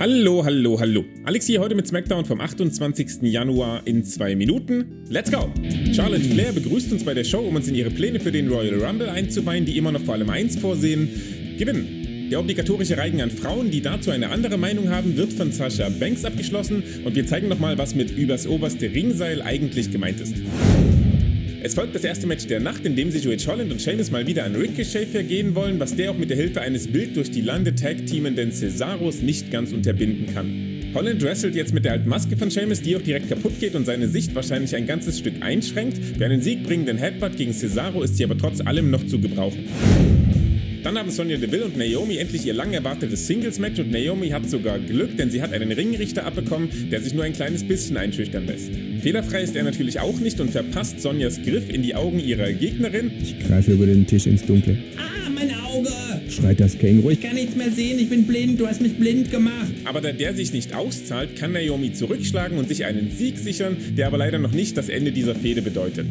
Hallo, hallo, hallo. Alex hier heute mit SmackDown vom 28. Januar in zwei Minuten. Let's go! Charlotte Flair begrüßt uns bei der Show, um uns in ihre Pläne für den Royal Rumble einzuweihen, die immer noch vor allem eins vorsehen: Gewinnen. Der obligatorische Reigen an Frauen, die dazu eine andere Meinung haben, wird von Sasha Banks abgeschlossen und wir zeigen nochmal, was mit übers oberste Ringseil eigentlich gemeint ist. Es folgt das erste Match der Nacht, in dem sich Rich Holland und Sheamus mal wieder an Ricochet vergehen wollen, was der auch mit der Hilfe eines wild durch die Lande Tag-Teamenden Cesaros nicht ganz unterbinden kann. Holland wrestelt jetzt mit der alten Maske von Sheamus, die auch direkt kaputt geht und seine Sicht wahrscheinlich ein ganzes Stück einschränkt. Für einen siegbringenden Headbutt gegen Cesaro ist sie aber trotz allem noch zu gebrauchen. Dann haben Sonja Deville und Naomi endlich ihr lang erwartetes Singles-Match und Naomi hat sogar Glück, denn sie hat einen Ringrichter abbekommen, der sich nur ein kleines bisschen einschüchtern lässt. Fehlerfrei ist er natürlich auch nicht und verpasst Sonjas Griff in die Augen ihrer Gegnerin. Ich greife über den Tisch ins Dunkle. Ah, mein Auge! Schreit das Känguru. Ich kann nichts mehr sehen, ich bin blind, du hast mich blind gemacht. Aber da der sich nicht auszahlt, kann Naomi zurückschlagen und sich einen Sieg sichern, der aber leider noch nicht das Ende dieser Fehde bedeutet.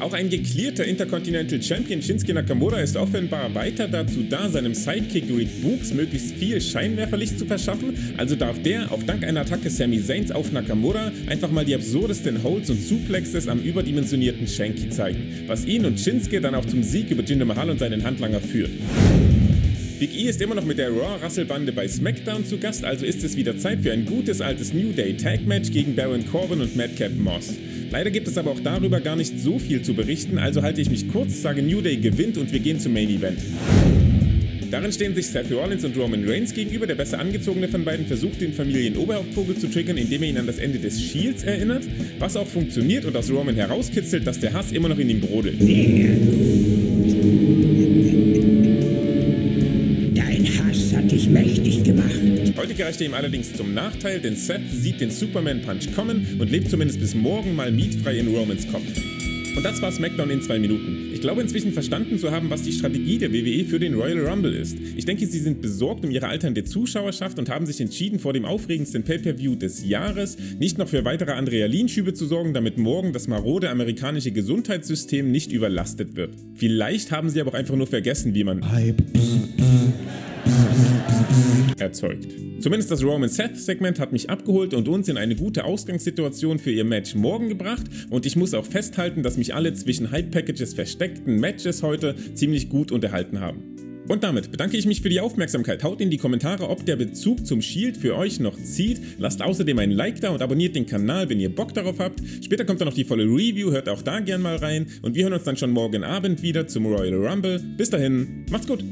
Auch ein geklärter Intercontinental Champion Shinsuke Nakamura ist offenbar weiter dazu da, seinem Sidekick Reed Books möglichst viel Scheinwerferlicht zu verschaffen, also darf der auf Dank einer Attacke Sami Zayn's auf Nakamura einfach mal die absurdesten Holds und Suplexes am überdimensionierten Shanky zeigen, was ihn und Shinsuke dann auch zum Sieg über Jinder Mahal und seinen Handlanger führt. Big E ist immer noch mit der Raw-Rasselbande bei SmackDown zu Gast, also ist es wieder Zeit für ein gutes altes New Day Tag Match gegen Baron Corbin und Madcap Moss. Leider gibt es aber auch darüber gar nicht so viel zu berichten, also halte ich mich kurz, sage New Day gewinnt und wir gehen zum Main Event. Darin stehen sich Seth Rollins und Roman Reigns gegenüber. Der besser angezogene von beiden versucht, den Familienoberhauptvogel zu triggern, indem er ihn an das Ende des Shields erinnert, was auch funktioniert und aus Roman herauskitzelt, dass der Hass immer noch in ihm brodelt. Dein Heute gereicht er ihm allerdings zum Nachteil, denn Seth sieht den Superman Punch kommen und lebt zumindest bis morgen mal mietfrei in Romans Kopf. Und das war SmackDown in zwei Minuten. Ich glaube inzwischen verstanden zu haben, was die Strategie der WWE für den Royal Rumble ist. Ich denke, sie sind besorgt um ihre alternde Zuschauerschaft und haben sich entschieden, vor dem aufregendsten Pay-Per-View des Jahres nicht noch für weitere Adrenalinschübe zu sorgen, damit morgen das marode amerikanische Gesundheitssystem nicht überlastet wird. Vielleicht haben sie aber auch einfach nur vergessen, wie man erzeugt. Zumindest das Roman Seth Segment hat mich abgeholt und uns in eine gute Ausgangssituation für ihr Match morgen gebracht und ich muss auch festhalten, dass mich alle zwischen Hype Packages versteckten Matches heute ziemlich gut unterhalten haben. Und damit bedanke ich mich für die Aufmerksamkeit. Haut in die Kommentare, ob der Bezug zum Shield für euch noch zieht. Lasst außerdem ein Like da und abonniert den Kanal, wenn ihr Bock darauf habt. Später kommt dann noch die volle Review, hört auch da gern mal rein. Und wir hören uns dann schon morgen Abend wieder zum Royal Rumble. Bis dahin, macht's gut!